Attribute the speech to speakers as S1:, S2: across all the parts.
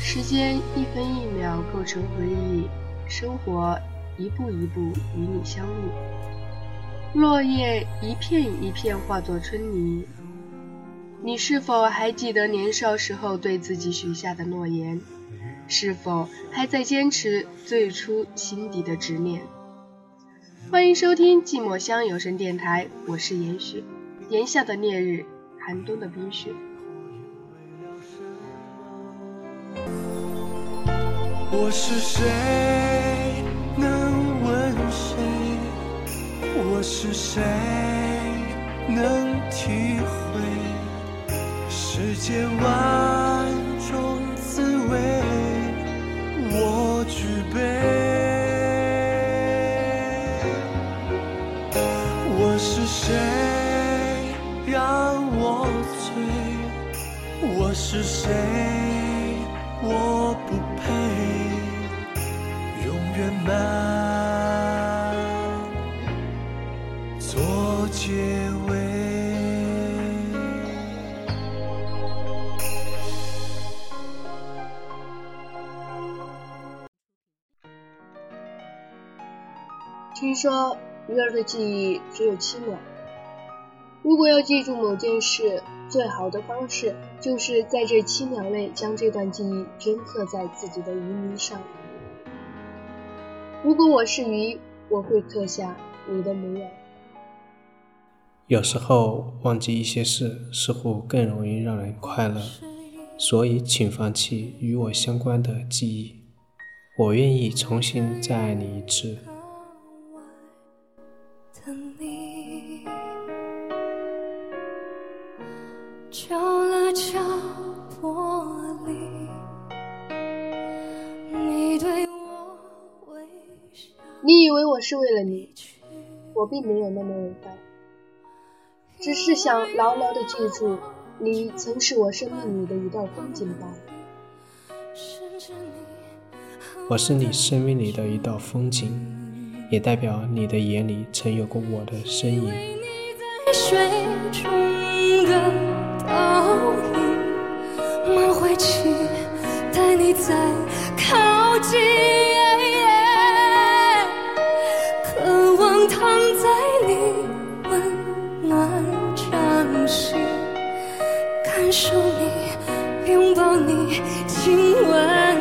S1: 时间一分一秒构成回忆，生活一步一步与你相遇。落叶一片一片化作春泥。你是否还记得年少时候对自己许下的诺言？是否还在坚持最初心底的执念？欢迎收听寂寞乡有声电台，我是严雪。炎夏的烈日，寒冬的冰雪。
S2: 我是谁？能问谁？我是谁，能体会世间万种滋味？我举杯。我是谁，让我醉？我是谁，我不配永远满。
S1: 听说鱼儿的记忆只有七秒。如果要记住某件事，最好的方式就是在这七秒内将这段记忆镌刻在自己的鱼鳞上。如果我是鱼，我会刻下你的模样。
S3: 有时候忘记一些事，似乎更容易让人快乐，所以请放弃与我相关的记忆。我愿意重新再爱你一次。
S1: 你以为我是为了你，我并没有那么伟大。只是想牢牢的记住，你曾是我生命里的一道风景吧。
S3: 我是你生命里的一道风景，也代表你的眼里曾有过我的身影。满怀期待，你再靠近，渴望躺在你温暖掌心，感受你拥抱你亲吻。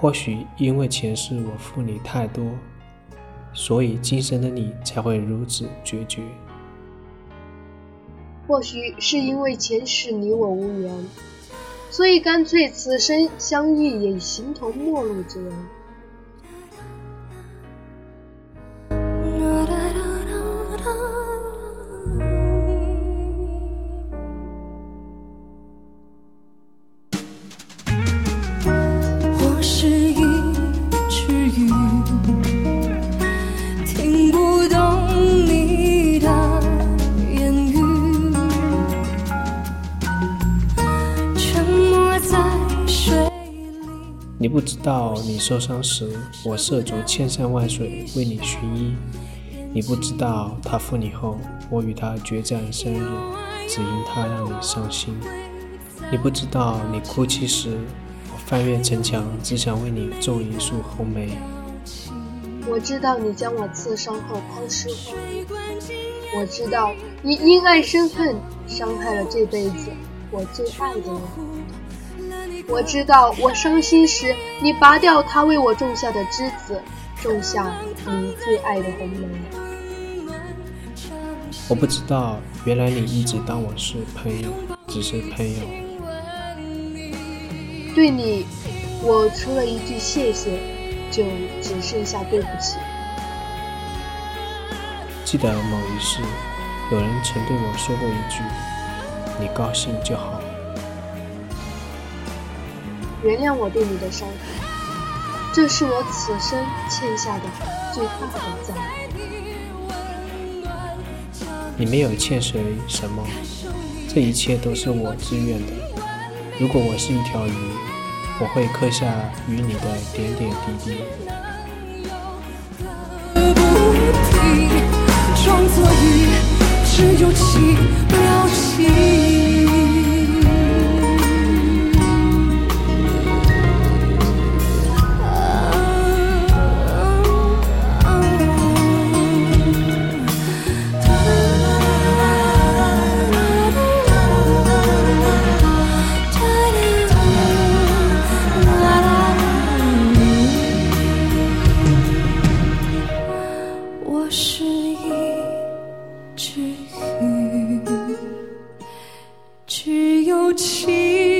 S3: 或许因为前世我负你太多，所以今生的你才会如此决绝。
S1: 或许是因为前世你我无缘，所以干脆此生相遇也形同陌路之人。
S3: 你不知道，你受伤时，我涉足千山万水为你寻医；你不知道，他负你后，我与他决战生日，只因他让你伤心；你不知道，你哭泣时，我翻越城墙，只想为你种一束红梅。
S1: 我知道你将我刺伤后抛尸荒野我知道你因爱生恨，伤害了这辈子我最爱的人。我知道，我伤心时，你拔掉他为我种下的枝子，种下你最爱的红梅。
S3: 我不知道，原来你一直当我是朋友，只是朋友。
S1: 对你，我除了一句谢谢，就只剩下对不起。
S3: 记得某一世，有人曾对我说过一句：“你高兴就好。”
S1: 原谅我对你的伤害，这是我此生欠下的最大的债。
S3: 你没有欠谁什么，这一切都是我自愿的。如果我是一条鱼，我会刻下与你的点点滴滴。装作鱼，只有情